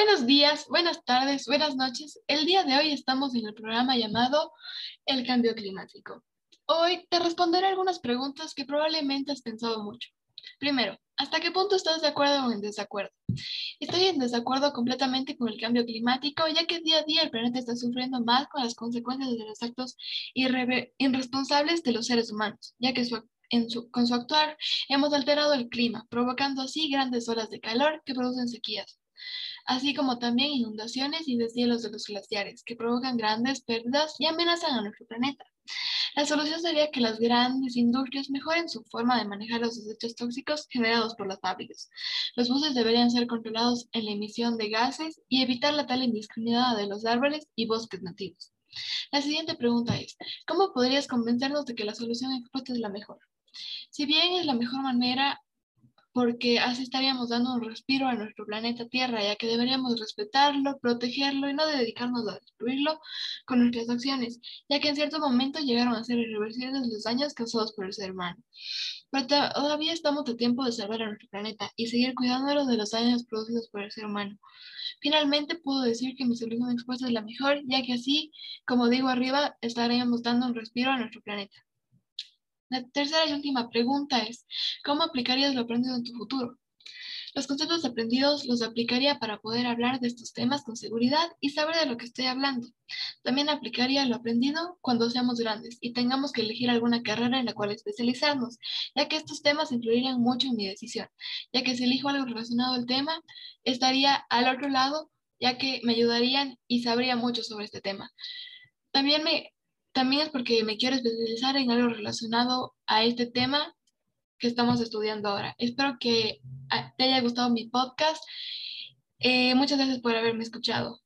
Buenos días, buenas tardes, buenas noches. El día de hoy estamos en el programa llamado El cambio climático. Hoy te responderé algunas preguntas que probablemente has pensado mucho. Primero, ¿hasta qué punto estás de acuerdo o en desacuerdo? Estoy en desacuerdo completamente con el cambio climático, ya que día a día el planeta está sufriendo más con las consecuencias de los actos irresponsables de los seres humanos, ya que con su actuar hemos alterado el clima, provocando así grandes olas de calor que producen sequías así como también inundaciones y deshielos de los glaciares, que provocan grandes pérdidas y amenazan a nuestro planeta. La solución sería que las grandes industrias mejoren su forma de manejar los desechos tóxicos generados por las fábricas. Los buses deberían ser controlados en la emisión de gases y evitar la tal indiscriminada de los árboles y bosques nativos. La siguiente pregunta es, ¿cómo podrías convencernos de que la solución expuesta es la mejor? Si bien es la mejor manera porque así estaríamos dando un respiro a nuestro planeta Tierra, ya que deberíamos respetarlo, protegerlo y no dedicarnos a destruirlo con nuestras acciones, ya que en cierto momento llegaron a ser irreversibles los daños causados por el ser humano. Pero todavía estamos a tiempo de salvar a nuestro planeta y seguir cuidándolo de los daños producidos por el ser humano. Finalmente, puedo decir que mi solución expuesta es la mejor, ya que así, como digo arriba, estaríamos dando un respiro a nuestro planeta. La tercera y última pregunta es, ¿cómo aplicarías lo aprendido en tu futuro? Los conceptos aprendidos los aplicaría para poder hablar de estos temas con seguridad y saber de lo que estoy hablando. También aplicaría lo aprendido cuando seamos grandes y tengamos que elegir alguna carrera en la cual especializarnos, ya que estos temas influirían mucho en mi decisión, ya que si elijo algo relacionado al tema, estaría al otro lado, ya que me ayudarían y sabría mucho sobre este tema. También me también es porque me quiero especializar en algo relacionado a este tema que estamos estudiando ahora. Espero que ah, te haya gustado mi podcast. Eh, muchas gracias por haberme escuchado.